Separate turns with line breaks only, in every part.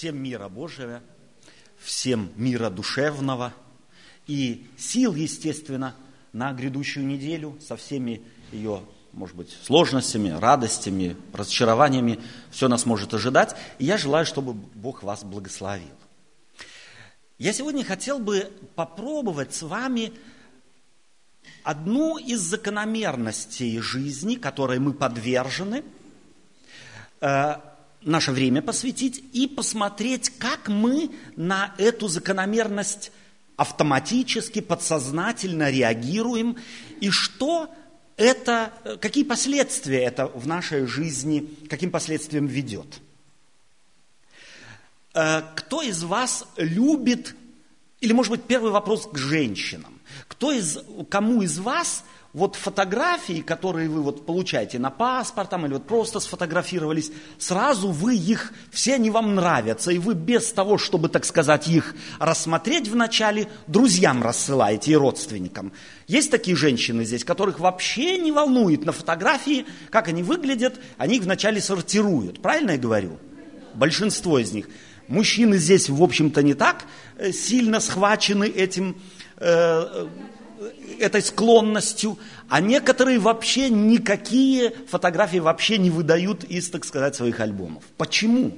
Всем мира Божия, всем мира душевного и сил, естественно, на грядущую неделю со всеми ее, может быть, сложностями, радостями, разочарованиями. Все нас может ожидать. И я желаю, чтобы Бог вас благословил. Я сегодня хотел бы попробовать с вами одну из закономерностей жизни, которой мы подвержены, э, наше время посвятить и посмотреть, как мы на эту закономерность автоматически, подсознательно реагируем, и что это, какие последствия это в нашей жизни, каким последствиям ведет. Э, кто из вас любит, или, может быть, первый вопрос к женщинам, кто из, кому из вас вот фотографии, которые вы вот получаете на паспорт там, или вот просто сфотографировались, сразу вы их, все они вам нравятся, и вы без того, чтобы, так сказать, их рассмотреть вначале, друзьям рассылаете и родственникам. Есть такие женщины здесь, которых вообще не волнует на фотографии, как они выглядят, они их вначале сортируют. Правильно я говорю? Большинство из них. Мужчины здесь, в общем-то, не так э, сильно схвачены этим э, этой склонностью, а некоторые вообще никакие фотографии вообще не выдают из, так сказать, своих альбомов. Почему?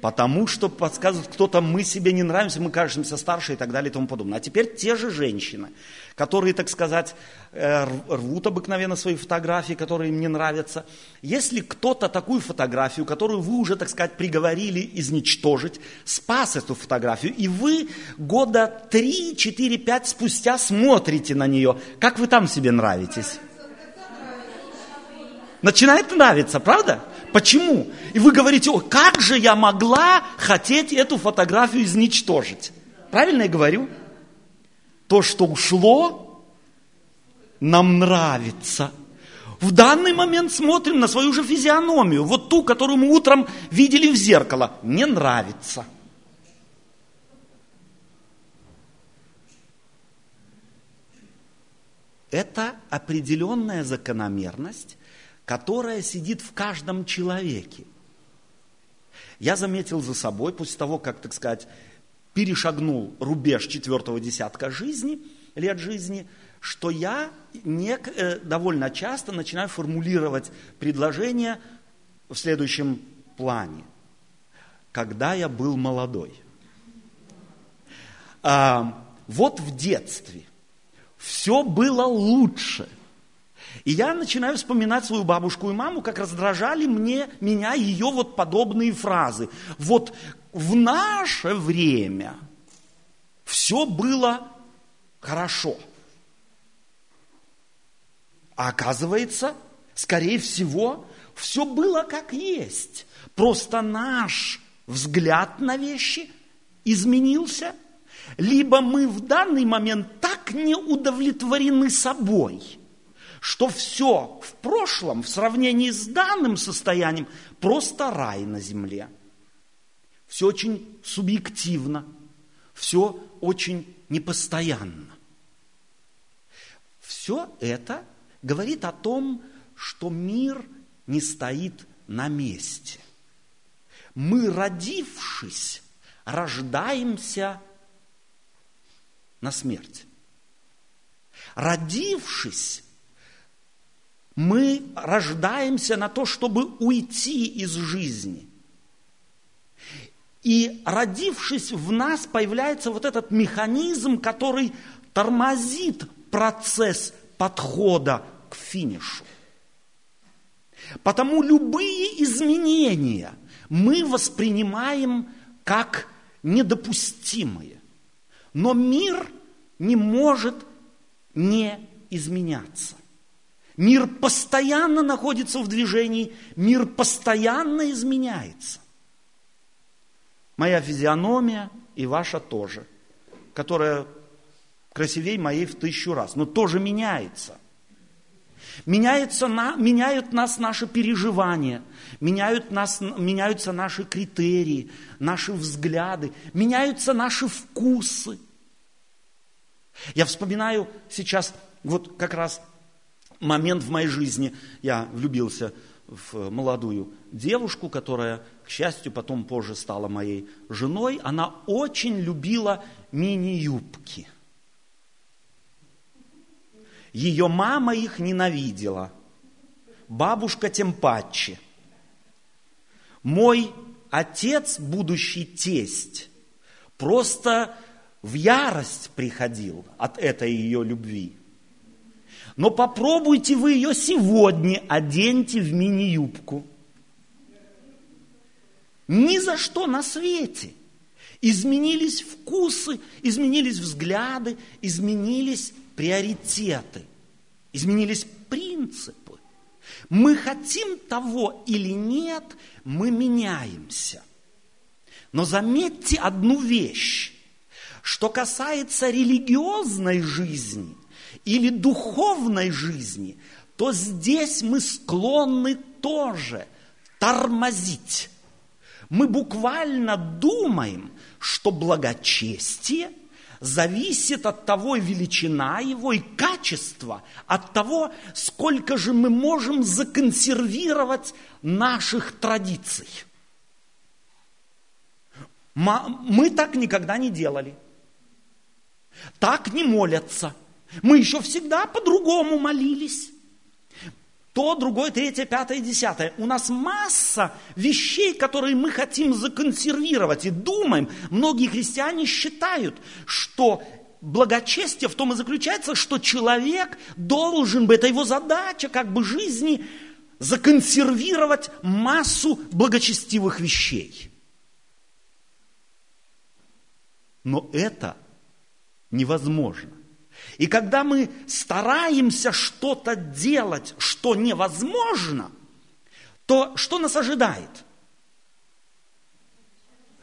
Потому что подсказывают кто-то, мы себе не нравимся, мы кажемся старше и так далее и тому подобное. А теперь те же женщины, которые, так сказать, э, рвут обыкновенно свои фотографии, которые им не нравятся. Если кто-то такую фотографию, которую вы уже, так сказать, приговорили изничтожить, спас эту фотографию, и вы года 3, 4, 5 спустя смотрите на нее, как вы там себе нравитесь? Начинает нравиться, правда? Почему? И вы говорите, о, как же я могла хотеть эту фотографию изничтожить? Правильно я говорю? То, что ушло, нам нравится. В данный момент смотрим на свою же физиономию, вот ту, которую мы утром видели в зеркало. Не нравится. Это определенная закономерность, которая сидит в каждом человеке. Я заметил за собой, после того, как, так сказать, перешагнул рубеж четвертого десятка жизни, лет жизни, что я не, э, довольно часто начинаю формулировать предложения в следующем плане. Когда я был молодой. А, вот в детстве все было лучше – и я начинаю вспоминать свою бабушку и маму, как раздражали мне, меня ее вот подобные фразы. Вот в наше время все было хорошо. А оказывается, скорее всего, все было как есть. Просто наш взгляд на вещи изменился. Либо мы в данный момент так не удовлетворены собой – что все в прошлом в сравнении с данным состоянием просто рай на земле. Все очень субъективно, все очень непостоянно. Все это говорит о том, что мир не стоит на месте. Мы, родившись, рождаемся на смерть. Родившись, мы рождаемся на то, чтобы уйти из жизни. И родившись в нас, появляется вот этот механизм, который тормозит процесс подхода к финишу. Потому любые изменения мы воспринимаем как недопустимые. Но мир не может не изменяться. Мир постоянно находится в движении, мир постоянно изменяется. Моя физиономия и ваша тоже, которая красивее моей в тысячу раз, но тоже меняется. Меняется на, меняют нас наши переживания, меняют нас, меняются наши критерии, наши взгляды, меняются наши вкусы. Я вспоминаю сейчас вот как раз момент в моей жизни. Я влюбился в молодую девушку, которая, к счастью, потом позже стала моей женой. Она очень любила мини-юбки. Ее мама их ненавидела. Бабушка тем паче. Мой отец, будущий тесть, просто в ярость приходил от этой ее любви. Но попробуйте вы ее сегодня оденьте в мини-юбку. Ни за что на свете. Изменились вкусы, изменились взгляды, изменились приоритеты, изменились принципы. Мы хотим того или нет, мы меняемся. Но заметьте одну вещь. Что касается религиозной жизни или духовной жизни, то здесь мы склонны тоже тормозить. Мы буквально думаем, что благочестие зависит от того величина его и качества, от того, сколько же мы можем законсервировать наших традиций. Мы так никогда не делали – так не молятся. Мы еще всегда по-другому молились. То, другое, третье, пятое, десятое. У нас масса вещей, которые мы хотим законсервировать и думаем. Многие христиане считают, что благочестие в том и заключается, что человек должен бы, это его задача как бы жизни, законсервировать массу благочестивых вещей. Но это невозможно. И когда мы стараемся что-то делать, что невозможно, то что нас ожидает?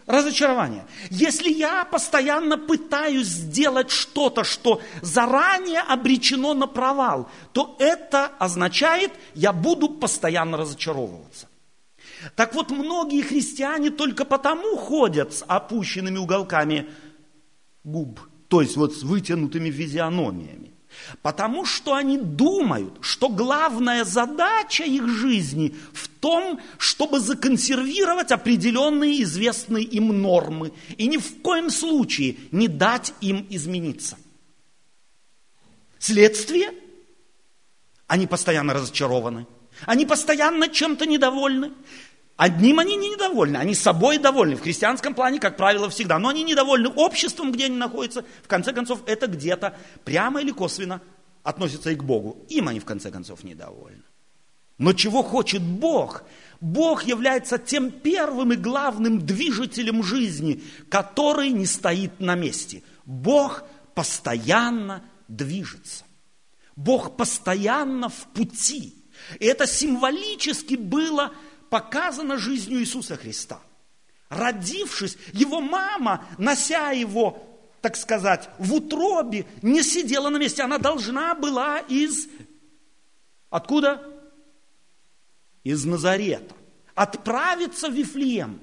Разочарование. Если я постоянно пытаюсь сделать что-то, что заранее обречено на провал, то это означает, я буду постоянно разочаровываться. Так вот, многие христиане только потому ходят с опущенными уголками губ – то есть вот с вытянутыми физиономиями. Потому что они думают, что главная задача их жизни в том, чтобы законсервировать определенные известные им нормы и ни в коем случае не дать им измениться. Следствие? Они постоянно разочарованы. Они постоянно чем-то недовольны. Одним они не недовольны, они собой довольны. В христианском плане, как правило, всегда. Но они недовольны обществом, где они находятся. В конце концов, это где-то прямо или косвенно относится и к Богу. Им они, в конце концов, недовольны. Но чего хочет Бог? Бог является тем первым и главным движителем жизни, который не стоит на месте. Бог постоянно движется. Бог постоянно в пути. И это символически было показано жизнью Иисуса Христа. Родившись, его мама, нося его, так сказать, в утробе, не сидела на месте. Она должна была из... Откуда? Из Назарета. Отправиться в Вифлеем.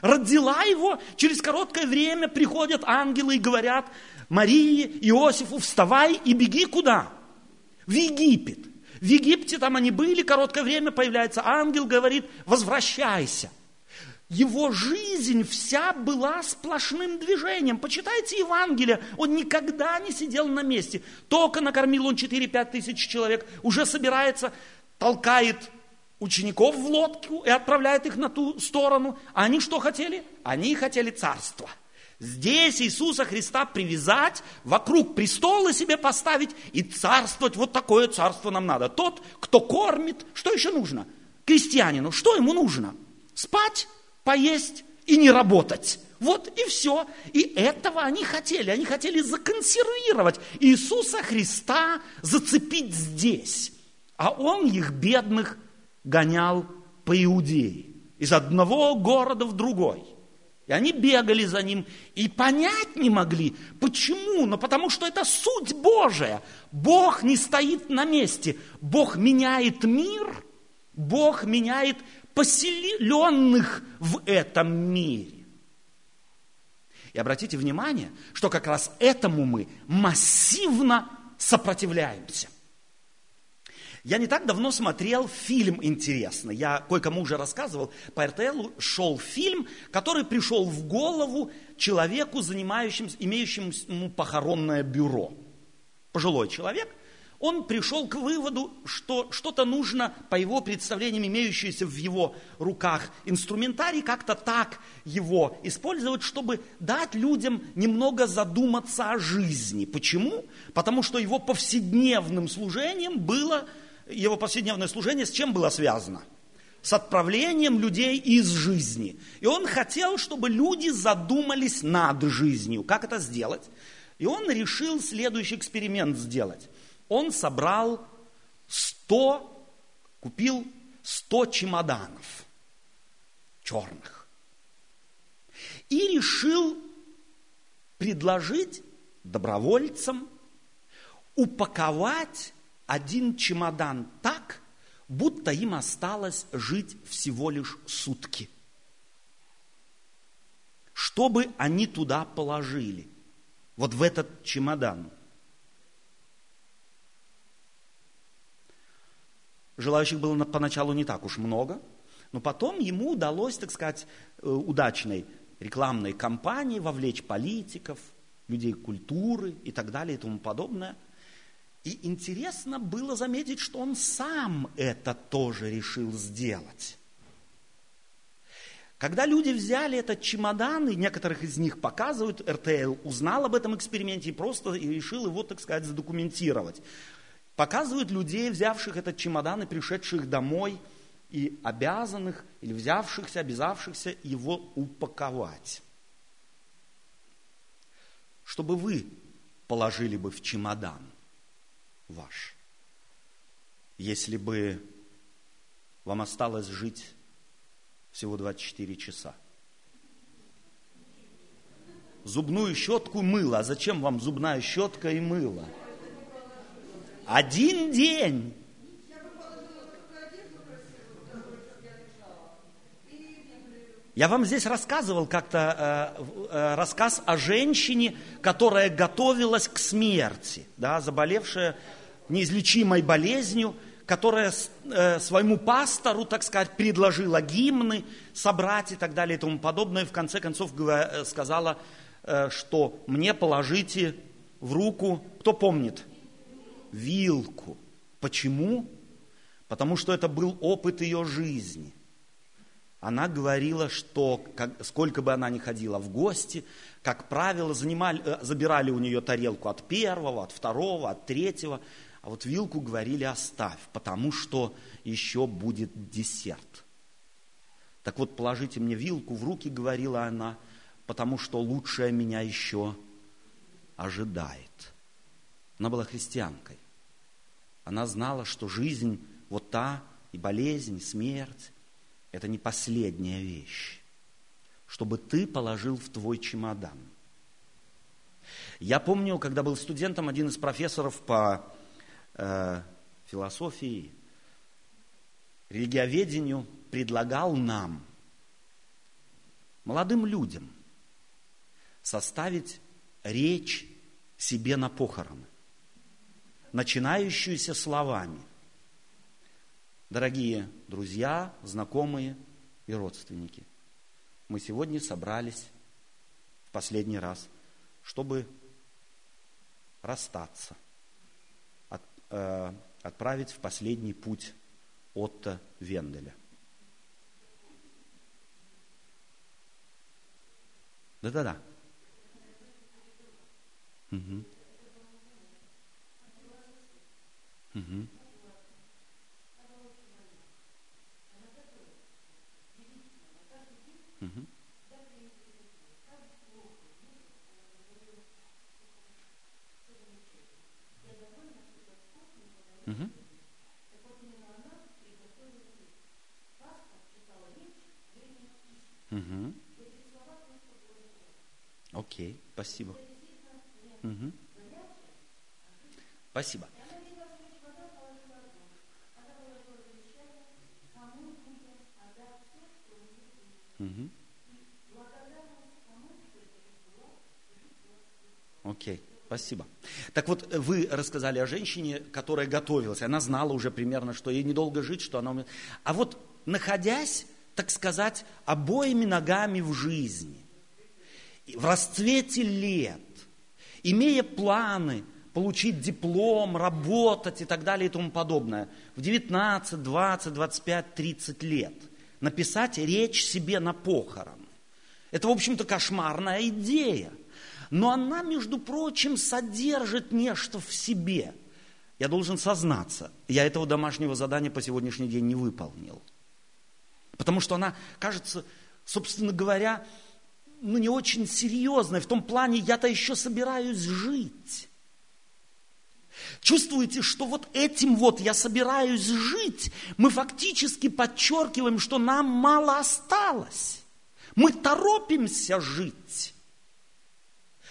Родила его, через короткое время приходят ангелы и говорят, Марии, Иосифу, вставай и беги куда? В Египет. В Египте там они были, короткое время появляется ангел, говорит, возвращайся. Его жизнь вся была сплошным движением. Почитайте Евангелие, он никогда не сидел на месте. Только накормил он 4-5 тысяч человек, уже собирается, толкает учеников в лодку и отправляет их на ту сторону. А они что хотели? Они хотели царство – Здесь Иисуса Христа привязать, вокруг престола себе поставить и царствовать. Вот такое царство нам надо. Тот, кто кормит, что еще нужно? Крестьянину, что ему нужно? Спать, поесть и не работать. Вот и все. И этого они хотели. Они хотели законсервировать Иисуса Христа, зацепить здесь. А он их, бедных, гонял по Иудее. Из одного города в другой – и они бегали за ним и понять не могли. Почему? Ну потому что это суть Божия. Бог не стоит на месте. Бог меняет мир, Бог меняет поселенных в этом мире. И обратите внимание, что как раз этому мы массивно сопротивляемся. Я не так давно смотрел фильм интересный. Я кое-кому уже рассказывал. По РТЛ шел фильм, который пришел в голову человеку, занимающимся, имеющему похоронное бюро. Пожилой человек. Он пришел к выводу, что что-то нужно, по его представлениям, имеющееся в его руках инструментарий, как-то так его использовать, чтобы дать людям немного задуматься о жизни. Почему? Потому что его повседневным служением было его повседневное служение с чем было связано? С отправлением людей из жизни. И он хотел, чтобы люди задумались над жизнью. Как это сделать? И он решил следующий эксперимент сделать. Он собрал 100, купил 100 чемоданов черных. И решил предложить добровольцам упаковать один чемодан так, будто им осталось жить всего лишь сутки. Что бы они туда положили? Вот в этот чемодан. Желающих было поначалу не так уж много, но потом ему удалось, так сказать, э, удачной рекламной кампании вовлечь политиков, людей культуры и так далее и тому подобное – и интересно было заметить, что он сам это тоже решил сделать. Когда люди взяли этот чемодан, и некоторых из них показывают, РТЛ узнал об этом эксперименте и просто решил его, так сказать, задокументировать. Показывают людей, взявших этот чемодан и пришедших домой, и обязанных, или взявшихся, обязавшихся его упаковать. Чтобы вы положили бы в чемодан – ваш. Если бы вам осталось жить всего 24 часа. Зубную щетку мыло. А зачем вам зубная щетка и мыло? Один день. Я вам здесь рассказывал как-то э, э, рассказ о женщине, которая готовилась к смерти, да, заболевшая неизлечимой болезнью, которая э, своему пастору, так сказать, предложила гимны собрать и так далее и тому подобное. И в конце концов э, сказала, э, что мне положите в руку, кто помнит, вилку. Почему? Потому что это был опыт ее жизни. Она говорила, что как, сколько бы она ни ходила в гости, как правило, занимали, э, забирали у нее тарелку от первого, от второго, от третьего – а вот вилку говорили оставь, потому что еще будет десерт. Так вот, положите мне вилку в руки, говорила она, потому что лучшее меня еще ожидает. Она была христианкой. Она знала, что жизнь вот та, и болезнь, и смерть, это не последняя вещь. Чтобы ты положил в твой чемодан. Я помню, когда был студентом, один из профессоров по э, философии, религиоведению предлагал нам, молодым людям, составить речь себе на похороны, начинающуюся словами. Дорогие друзья, знакомые и родственники, мы сегодня собрались в последний раз, чтобы расстаться э, отправить в последний путь Отто Венделя. Да-да-да. Угу. Угу. Угу. Угу. Окей, спасибо. Угу. Спасибо. Угу. Окей. Спасибо. Так вот, вы рассказали о женщине, которая готовилась. Она знала уже примерно, что ей недолго жить, что она... А вот находясь, так сказать, обоими ногами в жизни, в расцвете лет, имея планы получить диплом, работать и так далее и тому подобное, в 19, 20, 25, 30 лет написать речь себе на похорон. Это, в общем-то, кошмарная идея – но она, между прочим, содержит нечто в себе. Я должен сознаться, я этого домашнего задания по сегодняшний день не выполнил. Потому что она, кажется, собственно говоря, ну не очень серьезная. В том плане, я-то еще собираюсь жить. Чувствуете, что вот этим вот я собираюсь жить, мы фактически подчеркиваем, что нам мало осталось. Мы торопимся жить.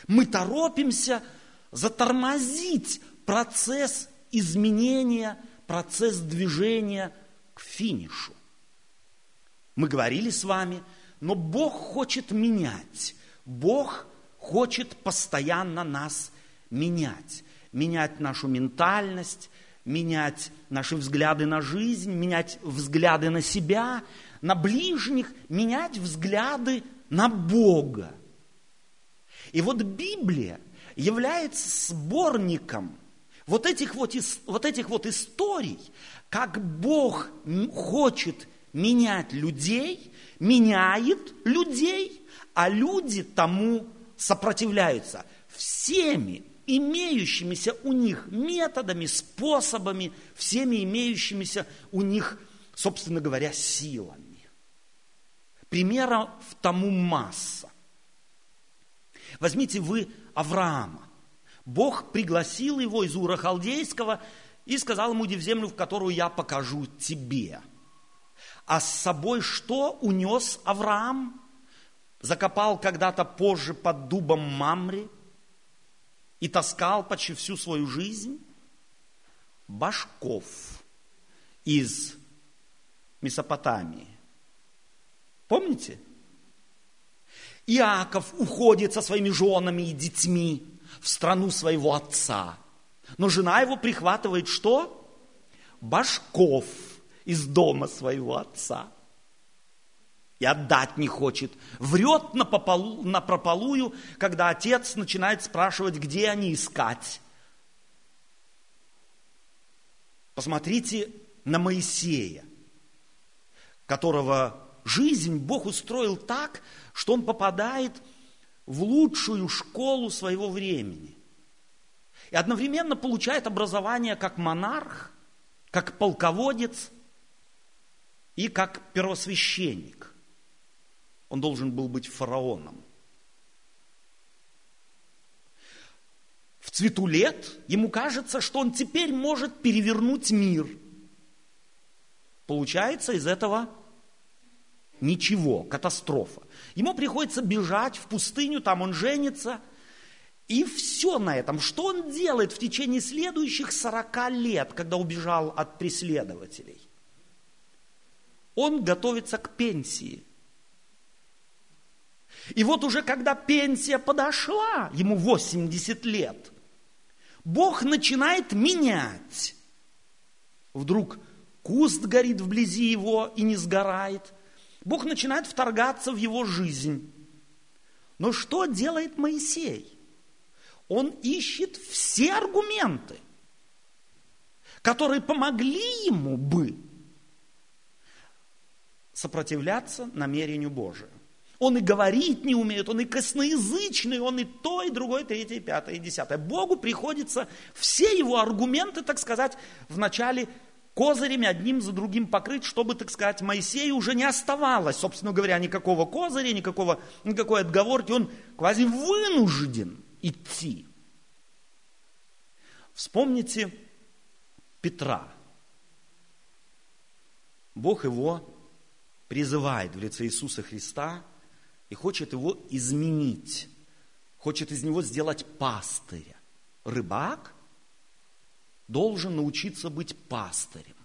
Мы торопимся затормозить процесс изменения, процесс движения к финишу. Мы говорили с вами, но Бог хочет менять. Бог хочет постоянно нас менять. Менять нашу ментальность, менять наши взгляды на жизнь, менять взгляды на себя, на ближних, менять взгляды на Бога. И вот Библия является сборником вот этих вот, вот этих вот историй, как Бог хочет менять людей, меняет людей, а люди тому сопротивляются всеми имеющимися у них методами, способами, всеми имеющимися у них, собственно говоря, силами. Примеров тому масса. Возьмите вы Авраама. Бог пригласил его из Ура Халдейского и сказал ему, иди в землю, в которую я покажу тебе. А с собой что унес Авраам? Закопал когда-то позже под дубом Мамри и таскал почти всю свою жизнь башков из Месопотамии. Помните? Иаков уходит со своими женами и детьми в страну своего отца. Но жена его прихватывает что? Башков из дома своего отца. И отдать не хочет. Врет на, пополу, на прополую, когда отец начинает спрашивать, где они искать. Посмотрите на Моисея, которого жизнь Бог устроил так, что он попадает в лучшую школу своего времени. И одновременно получает образование как монарх, как полководец и как первосвященник. Он должен был быть фараоном. В цвету лет ему кажется, что он теперь может перевернуть мир. Получается из этого Ничего, катастрофа. Ему приходится бежать в пустыню, там он женится. И все на этом. Что он делает в течение следующих 40 лет, когда убежал от преследователей? Он готовится к пенсии. И вот уже когда пенсия подошла, ему 80 лет, Бог начинает менять. Вдруг куст горит вблизи его и не сгорает – Бог начинает вторгаться в его жизнь. Но что делает Моисей? Он ищет все аргументы, которые помогли ему бы сопротивляться намерению Божию. Он и говорить не умеет, он и косноязычный, он и то, и другое, и третье, и пятое, и десятое. Богу приходится все его аргументы, так сказать, вначале козырями одним за другим покрыть, чтобы, так сказать, Моисею уже не оставалось, собственно говоря, никакого козыря, никакого, никакой отговорки. Он квази вынужден идти. Вспомните Петра. Бог его призывает в лице Иисуса Христа и хочет его изменить, хочет из него сделать пастыря. Рыбак должен научиться быть пастырем.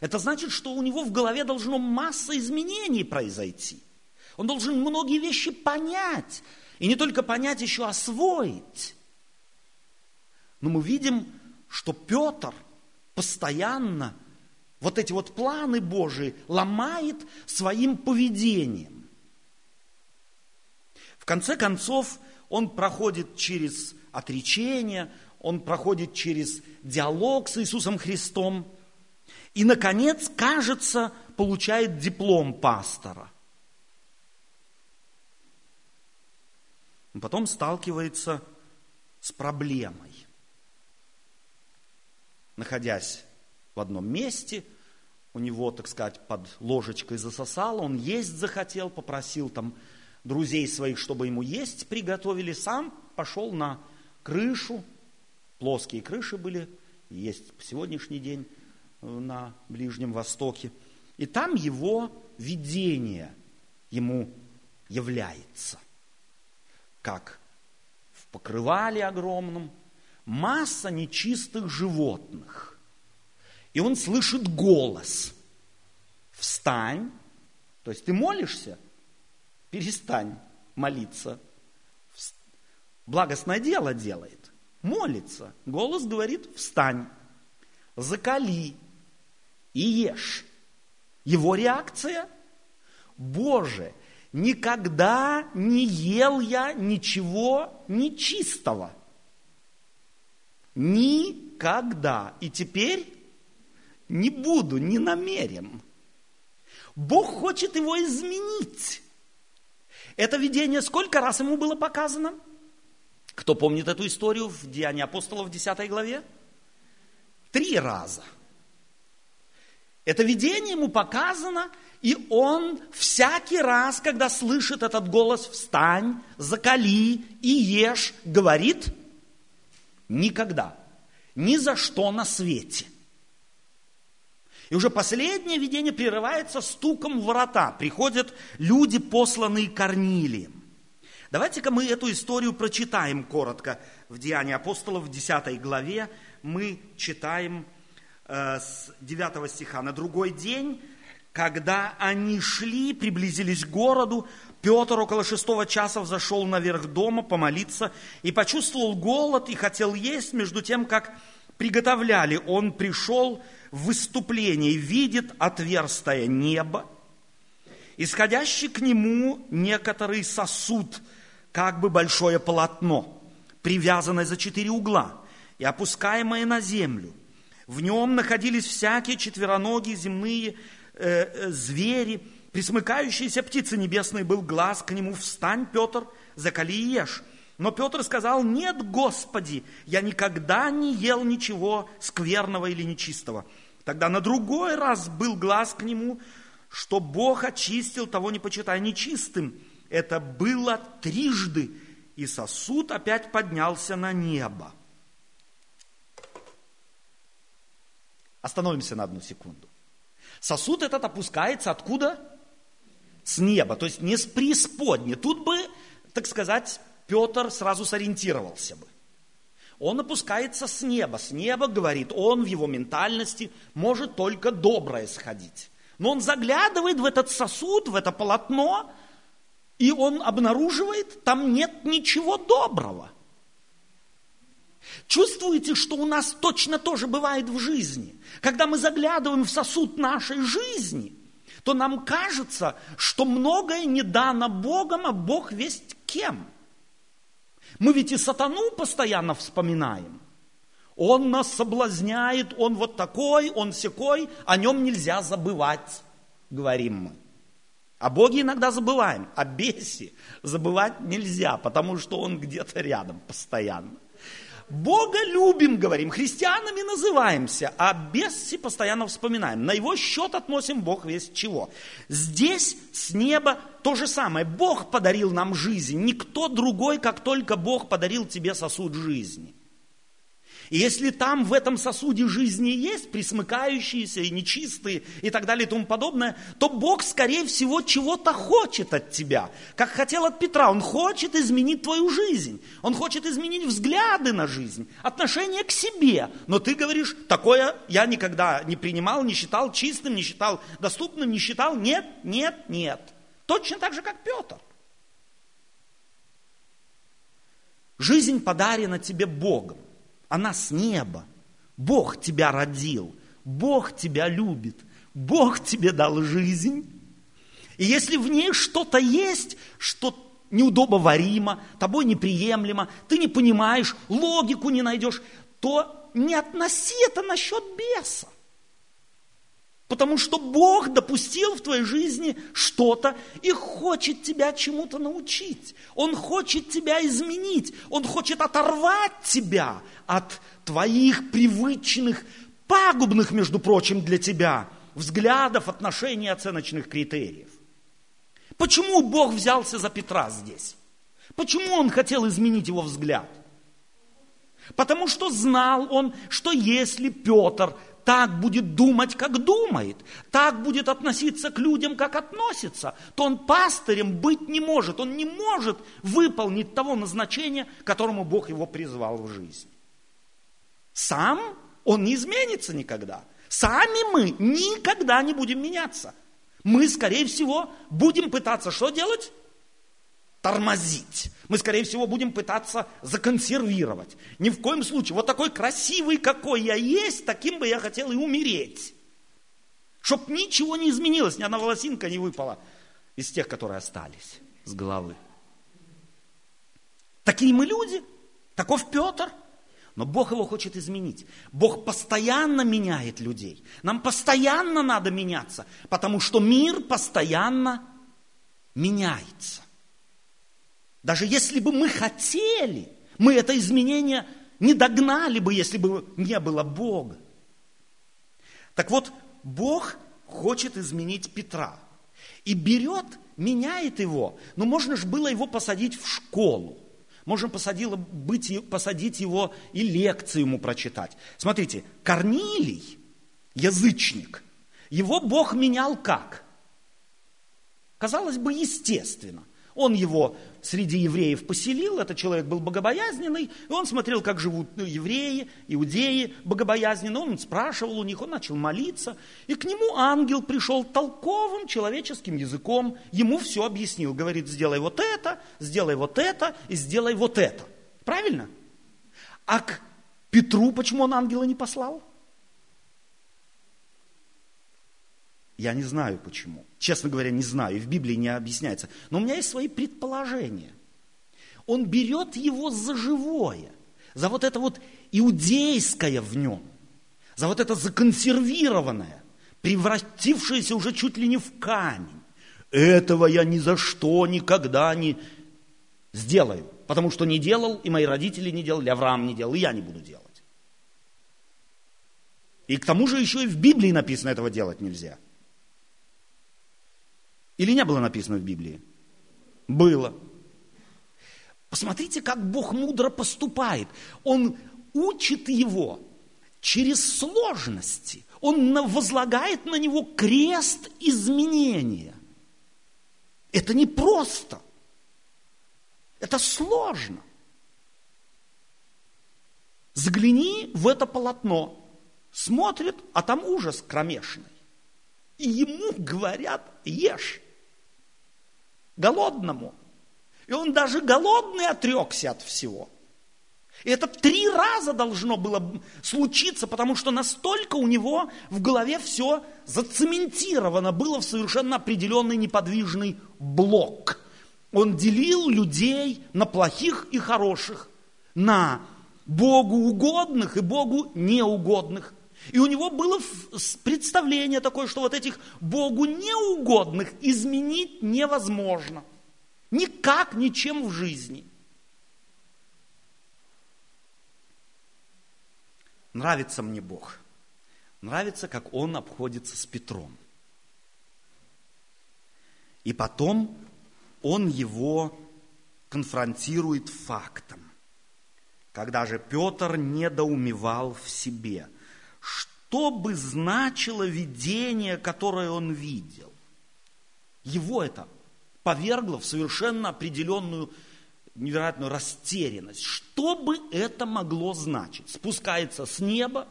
Это значит, что у него в голове должно масса изменений произойти. Он должен многие вещи понять. И не только понять, еще освоить. Но мы видим, что Петр постоянно вот эти вот планы Божии ломает своим поведением. В конце концов, он проходит через отречение, он проходит через диалог с Иисусом Христом. И, наконец, кажется, получает диплом пастора. потом сталкивается с проблемой. Находясь в одном месте, у него, так сказать, под ложечкой засосало, он есть захотел, попросил там друзей своих, чтобы ему есть приготовили, сам пошел на крышу, плоские крыши были, есть по сегодняшний день э, на Ближнем Востоке, и там его видение ему является, как в покрывале огромном масса нечистых животных, и он слышит голос. Встань. То есть ты молишься, перестань молиться. Благостное дело делает. Молится. Голос говорит, встань. Закали и ешь. Его реакция? Боже, никогда не ел я ничего нечистого. Никогда. И теперь не буду, не намерен. Бог хочет его изменить. Это видение сколько раз ему было показано? Кто помнит эту историю в Деянии апостолов в 10 главе? Три раза. Это видение ему показано, и он всякий раз, когда слышит этот голос «Встань, закали и ешь», говорит «Никогда, ни за что на свете». И уже последнее видение прерывается стуком в ворота. Приходят люди, посланные Корнилием. Давайте-ка мы эту историю прочитаем коротко. В Деянии апостолов в 10 главе мы читаем э, с 9 стиха. «На другой день, когда они шли, приблизились к городу, Петр около шестого часа взошел наверх дома помолиться и почувствовал голод и хотел есть, между тем, как приготовляли, он пришел в выступлении, видит отверстое небо, исходящий к нему некоторый сосуд, как бы большое полотно, привязанное за четыре угла и опускаемое на землю. В нем находились всякие четвероногие земные э, э, звери, присмыкающиеся птицы небесные, был глаз к нему, встань, Петр, закали и ешь. Но Петр сказал, нет, Господи, я никогда не ел ничего скверного или нечистого. Тогда на другой раз был глаз к нему, что Бог очистил того, не почитая нечистым. Это было трижды, и сосуд опять поднялся на небо. Остановимся на одну секунду. Сосуд этот опускается откуда? С неба, то есть не с преисподней. Тут бы, так сказать, Петр сразу сориентировался бы. Он опускается с неба. С неба, говорит, он в его ментальности может только доброе сходить. Но он заглядывает в этот сосуд, в это полотно, и он обнаруживает, там нет ничего доброго. Чувствуете, что у нас точно тоже бывает в жизни? Когда мы заглядываем в сосуд нашей жизни, то нам кажется, что многое не дано Богом, а Бог весть кем – мы ведь и сатану постоянно вспоминаем. Он нас соблазняет, он вот такой, он секой, о нем нельзя забывать, говорим мы. О Боге иногда забываем, о бесе забывать нельзя, потому что он где-то рядом постоянно. Бога любим, говорим, христианами называемся, а беси постоянно вспоминаем. На его счет относим Бог весь чего. Здесь с неба то же самое. Бог подарил нам жизнь. Никто другой, как только Бог подарил тебе сосуд жизни. И если там в этом сосуде жизни есть присмыкающиеся и нечистые и так далее и тому подобное, то Бог, скорее всего, чего-то хочет от тебя. Как хотел от Петра, Он хочет изменить твою жизнь. Он хочет изменить взгляды на жизнь, отношение к себе. Но ты говоришь, такое я никогда не принимал, не считал чистым, не считал доступным, не считал. Нет, нет, нет. Точно так же, как Петр. Жизнь подарена тебе Богом. Она с неба. Бог тебя родил, Бог тебя любит, Бог тебе дал жизнь. И если в ней что-то есть, что неудобоваримо, тобой неприемлемо, ты не понимаешь, логику не найдешь, то не относи это насчет беса. Потому что Бог допустил в твоей жизни что-то и хочет тебя чему-то научить. Он хочет тебя изменить. Он хочет оторвать тебя от твоих привычных, пагубных, между прочим, для тебя взглядов, отношений, оценочных критериев. Почему Бог взялся за Петра здесь? Почему он хотел изменить его взгляд? Потому что знал он, что если Петр так будет думать, как думает, так будет относиться к людям, как относится, то он пастырем быть не может, он не может выполнить того назначения, которому Бог его призвал в жизнь. Сам он не изменится никогда. Сами мы никогда не будем меняться. Мы, скорее всего, будем пытаться что делать? Тормозить. Мы, скорее всего, будем пытаться законсервировать. Ни в коем случае. Вот такой красивый, какой я есть, таким бы я хотел и умереть. Чтоб ничего не изменилось, ни одна волосинка не выпала из тех, которые остались с головы. Такие мы люди, таков Петр. Но Бог его хочет изменить. Бог постоянно меняет людей. Нам постоянно надо меняться, потому что мир постоянно меняется. Даже если бы мы хотели, мы это изменение не догнали бы, если бы не было Бога. Так вот, Бог хочет изменить Петра. И берет, меняет его. Но можно же было его посадить в школу. Можно посадило быть, посадить его и лекции ему прочитать. Смотрите, Корнилий, язычник, его Бог менял как? Казалось бы, естественно. Он его среди евреев поселил, этот человек был богобоязненный, и он смотрел, как живут евреи, иудеи богобоязненно, он спрашивал у них, он начал молиться, и к нему ангел пришел толковым человеческим языком, ему все объяснил, говорит, сделай вот это, сделай вот это и сделай вот это. Правильно? А к Петру почему он ангела не послал? Я не знаю почему. Честно говоря, не знаю, и в Библии не объясняется. Но у меня есть свои предположения. Он берет его за живое, за вот это вот иудейское в нем, за вот это законсервированное, превратившееся уже чуть ли не в камень. Этого я ни за что никогда не сделаю, потому что не делал, и мои родители не делали, Авраам не делал, и я не буду делать. И к тому же еще и в Библии написано этого делать нельзя – или не было написано в Библии? Было. Посмотрите, как Бог мудро поступает. Он учит его через сложности. Он возлагает на него крест изменения. Это не просто. Это сложно. Загляни в это полотно. Смотрит, а там ужас кромешный. И ему говорят, ешь голодному. И он даже голодный отрекся от всего. И это три раза должно было случиться, потому что настолько у него в голове все зацементировано было в совершенно определенный неподвижный блок. Он делил людей на плохих и хороших, на Богу угодных и Богу неугодных. И у него было представление такое, что вот этих Богу неугодных изменить невозможно. Никак, ничем в жизни. Нравится мне Бог. Нравится, как Он обходится с Петром. И потом Он его конфронтирует фактом. Когда же Петр недоумевал в себе – что бы значило видение, которое он видел. Его это повергло в совершенно определенную невероятную растерянность. Что бы это могло значить? Спускается с неба,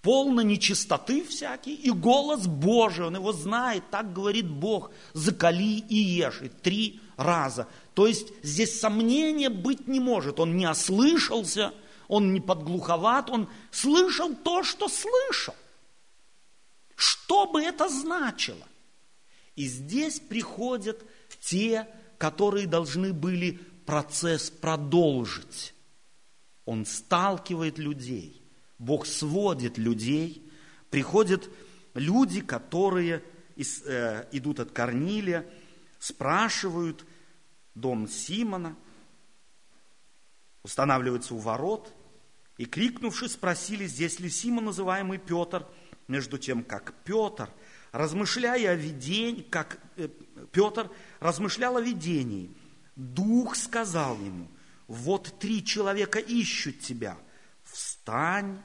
полно нечистоты всякий, и голос Божий, он его знает, так говорит Бог, закали и ешь, и три раза. То есть здесь сомнения быть не может, он не ослышался, он не подглуховат, он слышал то, что слышал. Что бы это значило? И здесь приходят те, которые должны были процесс продолжить. Он сталкивает людей, Бог сводит людей, приходят люди, которые э, идут от Корнилия, спрашивают дом Симона, устанавливаются у ворот, и, крикнувши, спросили, здесь ли Симон, называемый Петр, между тем, как Петр, размышляя о видении, как э, Петр размышлял о видении, Дух сказал ему, вот три человека ищут тебя, встань,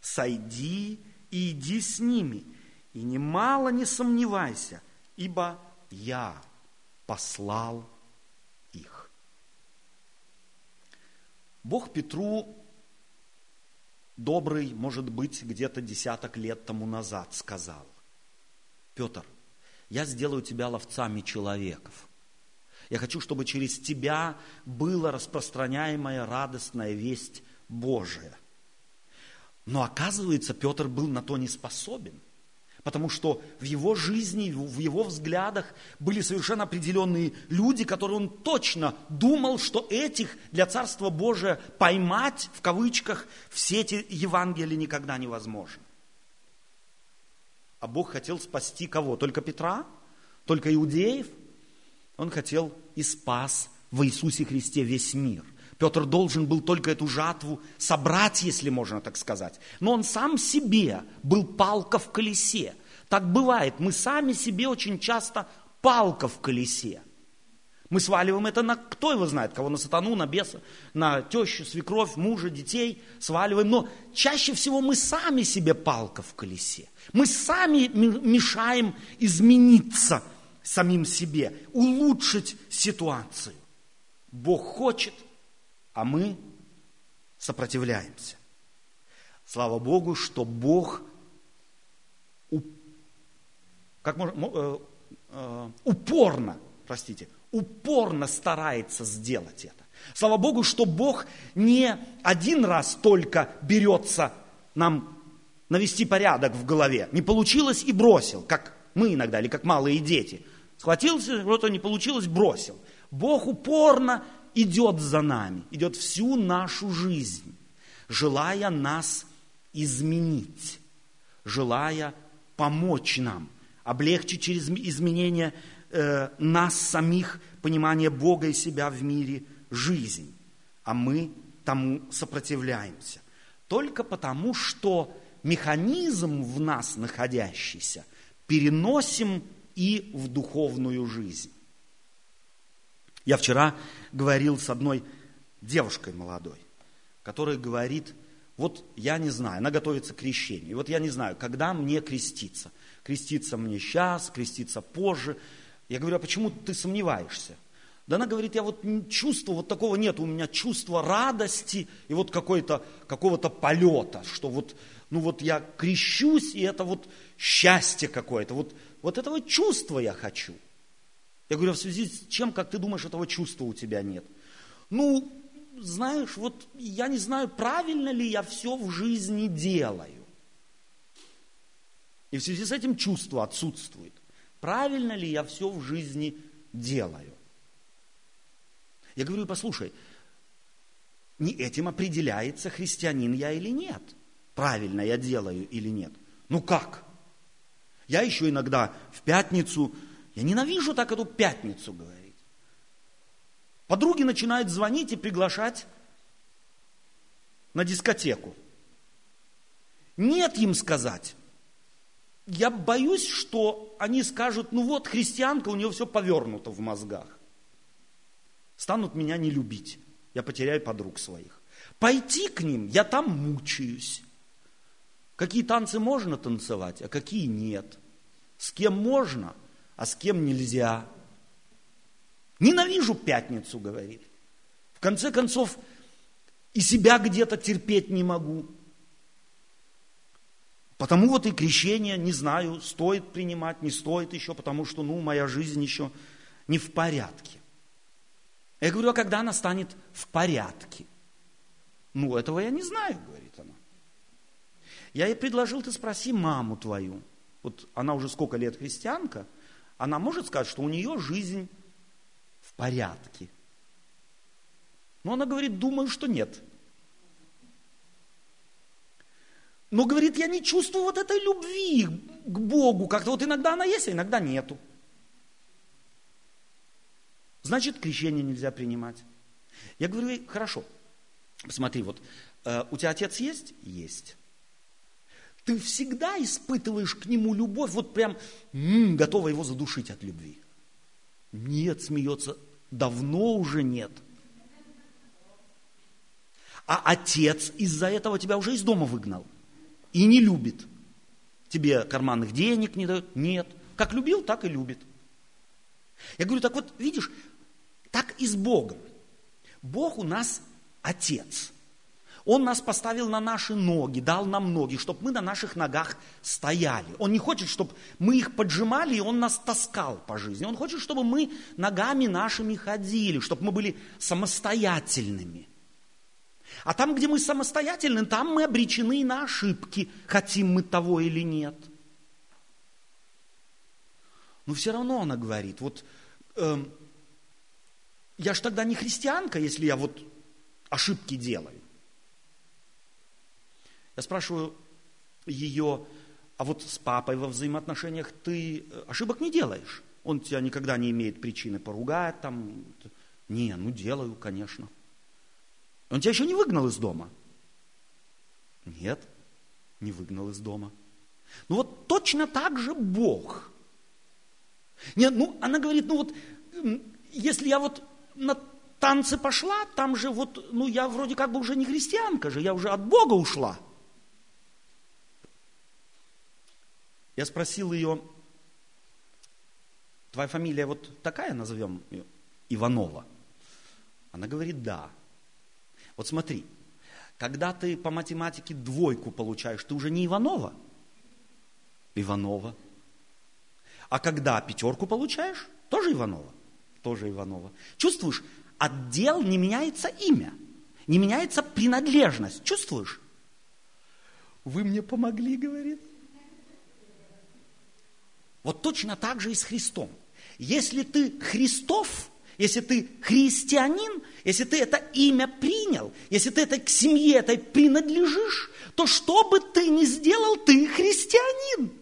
сойди и иди с ними, и немало не сомневайся, ибо я послал их. Бог Петру добрый, может быть, где-то десяток лет тому назад сказал, Петр, я сделаю тебя ловцами человеков. Я хочу, чтобы через тебя была распространяемая радостная весть Божия. Но оказывается, Петр был на то не способен. Потому что в его жизни, в его взглядах были совершенно определенные люди, которые он точно думал, что этих для Царства Божия поймать, в кавычках, все эти Евангелия никогда невозможно. А Бог хотел спасти кого? Только Петра? Только иудеев? Он хотел и спас в Иисусе Христе весь мир. Петр должен был только эту жатву собрать, если можно так сказать. Но он сам себе был палка в колесе. Так бывает, мы сами себе очень часто палка в колесе. Мы сваливаем это на, кто его знает, кого на сатану, на беса, на тещу, свекровь, мужа, детей сваливаем. Но чаще всего мы сами себе палка в колесе. Мы сами мешаем измениться самим себе, улучшить ситуацию. Бог хочет, а мы сопротивляемся. Слава Богу, что Бог как можно, э, э, упорно, простите, упорно старается сделать это. Слава Богу, что Бог не один раз только берется нам навести порядок в голове. Не получилось и бросил, как мы иногда, или как малые дети. Схватился, что-то не получилось, бросил. Бог упорно идет за нами, идет всю нашу жизнь, желая нас изменить, желая помочь нам, облегчить через изменение э, нас самих, понимание Бога и себя в мире, жизнь. А мы тому сопротивляемся. Только потому, что механизм в нас находящийся переносим и в духовную жизнь. Я вчера говорил с одной девушкой молодой, которая говорит, вот я не знаю, она готовится к крещению, вот я не знаю, когда мне креститься. Креститься мне сейчас, креститься позже. Я говорю, а почему ты сомневаешься? Да она говорит, я вот чувства, вот такого нет, у меня чувство радости и вот какой-то, какого-то полета, что вот, ну вот я крещусь, и это вот счастье какое-то, вот, вот этого чувства я хочу. Я говорю, а в связи с чем, как ты думаешь, этого чувства у тебя нет? Ну, знаешь, вот я не знаю, правильно ли я все в жизни делаю. И в связи с этим чувство отсутствует. Правильно ли я все в жизни делаю? Я говорю, послушай, не этим определяется, христианин я или нет. Правильно я делаю или нет. Ну как? Я еще иногда в пятницу я ненавижу так эту пятницу говорить. Подруги начинают звонить и приглашать на дискотеку. Нет им сказать. Я боюсь, что они скажут, ну вот, христианка, у нее все повернуто в мозгах. Станут меня не любить. Я потеряю подруг своих. Пойти к ним, я там мучаюсь. Какие танцы можно танцевать, а какие нет. С кем можно, а с кем нельзя. Ненавижу пятницу, говорит. В конце концов, и себя где-то терпеть не могу. Потому вот и крещение, не знаю, стоит принимать, не стоит еще, потому что, ну, моя жизнь еще не в порядке. Я говорю, а когда она станет в порядке? Ну, этого я не знаю, говорит она. Я ей предложил, ты спроси маму твою. Вот она уже сколько лет христианка, она может сказать, что у нее жизнь в порядке. Но она говорит, думаю, что нет. Но говорит, я не чувствую вот этой любви к Богу. Как-то вот иногда она есть, а иногда нету. Значит, крещение нельзя принимать. Я говорю, хорошо, посмотри, вот э, у тебя отец есть? Есть. Ты всегда испытываешь к нему любовь, вот прям готова его задушить от любви. Нет, смеется, давно уже нет. А отец из-за этого тебя уже из дома выгнал и не любит. Тебе карманных денег не дает? Нет. Как любил, так и любит. Я говорю, так вот, видишь, так и с Богом. Бог у нас Отец. Он нас поставил на наши ноги, дал нам ноги, чтобы мы на наших ногах стояли. Он не хочет, чтобы мы их поджимали, и Он нас таскал по жизни. Он хочет, чтобы мы ногами нашими ходили, чтобы мы были самостоятельными. А там, где мы самостоятельны, там мы обречены на ошибки, хотим мы того или нет. Но все равно она говорит, вот э, я ж тогда не христианка, если я вот ошибки делаю. Я спрашиваю ее, а вот с папой во взаимоотношениях ты э, ошибок не делаешь? Он тебя никогда не имеет причины поругать там. Не, ну делаю, конечно. Он тебя еще не выгнал из дома? Нет, не выгнал из дома. Ну вот точно так же Бог. Нет, ну она говорит, ну вот, если я вот на танцы пошла, там же вот, ну я вроде как бы уже не христианка же, я уже от Бога ушла. Я спросил ее, твоя фамилия вот такая, назовем ее, Иванова? Она говорит, да. Вот смотри, когда ты по математике двойку получаешь, ты уже не Иванова? Иванова. А когда пятерку получаешь, тоже Иванова? Тоже Иванова. Чувствуешь, отдел не меняется имя, не меняется принадлежность. Чувствуешь? Вы мне помогли, говорит. Вот точно так же и с Христом. Если ты Христов, если ты христианин, если ты это имя принял, если ты это к семье этой принадлежишь, то что бы ты ни сделал, ты христианин.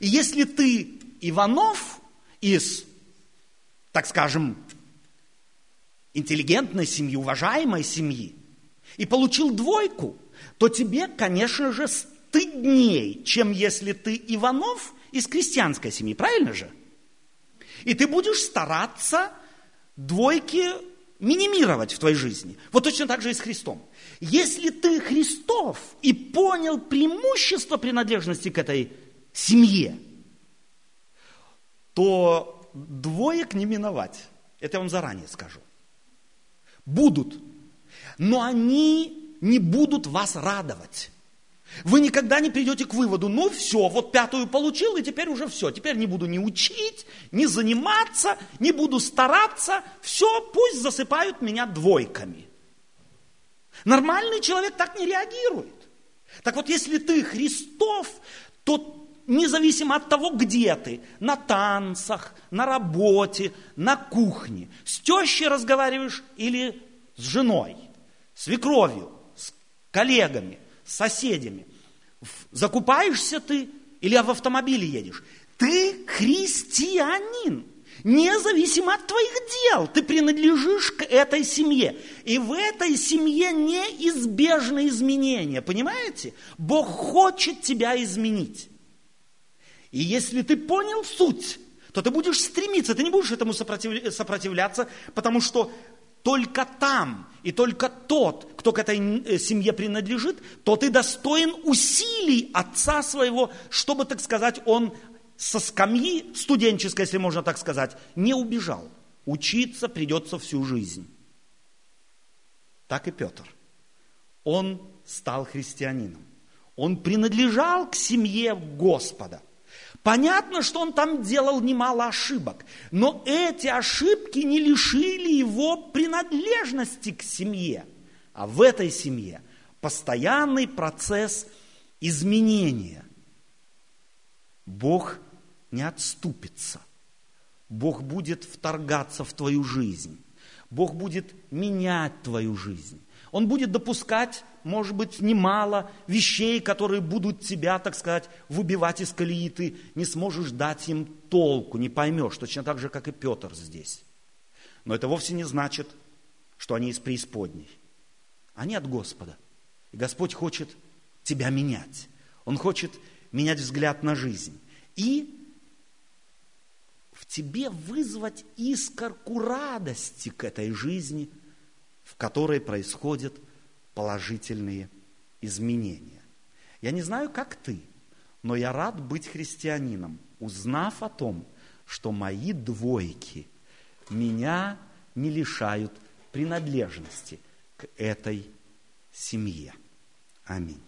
И если ты Иванов из, так скажем, интеллигентной семьи, уважаемой семьи, и получил двойку, то тебе, конечно же, стыдней, чем если ты Иванов из крестьянской семьи, правильно же? И ты будешь стараться двойки минимировать в твоей жизни. Вот точно так же и с Христом. Если ты Христов и понял преимущество принадлежности к этой семье, то двоек не миновать. Это я вам заранее скажу. Будут. Но они не будут вас радовать. Вы никогда не придете к выводу, ну все, вот пятую получил, и теперь уже все. Теперь не буду ни учить, ни заниматься, не буду стараться. Все, пусть засыпают меня двойками. Нормальный человек так не реагирует. Так вот, если ты Христов, то независимо от того, где ты, на танцах, на работе, на кухне, с тещей разговариваешь или с женой, с свекровью, с коллегами, с соседями. Закупаешься ты или в автомобиле едешь. Ты христианин. Независимо от твоих дел, ты принадлежишь к этой семье. И в этой семье неизбежны изменения. Понимаете? Бог хочет тебя изменить. И если ты понял суть, то ты будешь стремиться, ты не будешь этому сопротивляться, потому что только там и только тот, кто к этой э, семье принадлежит, тот и достоин усилий отца своего, чтобы, так сказать, он со скамьи студенческой, если можно так сказать, не убежал. Учиться придется всю жизнь. Так и Петр. Он стал христианином. Он принадлежал к семье Господа – Понятно, что он там делал немало ошибок, но эти ошибки не лишили его принадлежности к семье. а в этой семье постоянный процесс изменения. Бог не отступится. Бог будет вторгаться в твою жизнь. Бог будет менять твою жизнь. Он будет допускать, может быть, немало вещей, которые будут тебя, так сказать, выбивать из колеи. Ты не сможешь дать им толку, не поймешь, точно так же, как и Петр здесь. Но это вовсе не значит, что они из преисподней. Они от Господа. И Господь хочет тебя менять. Он хочет менять взгляд на жизнь. И в тебе вызвать искорку радости к этой жизни – в которой происходят положительные изменения. Я не знаю, как ты, но я рад быть христианином, узнав о том, что мои двойки меня не лишают принадлежности к этой семье. Аминь.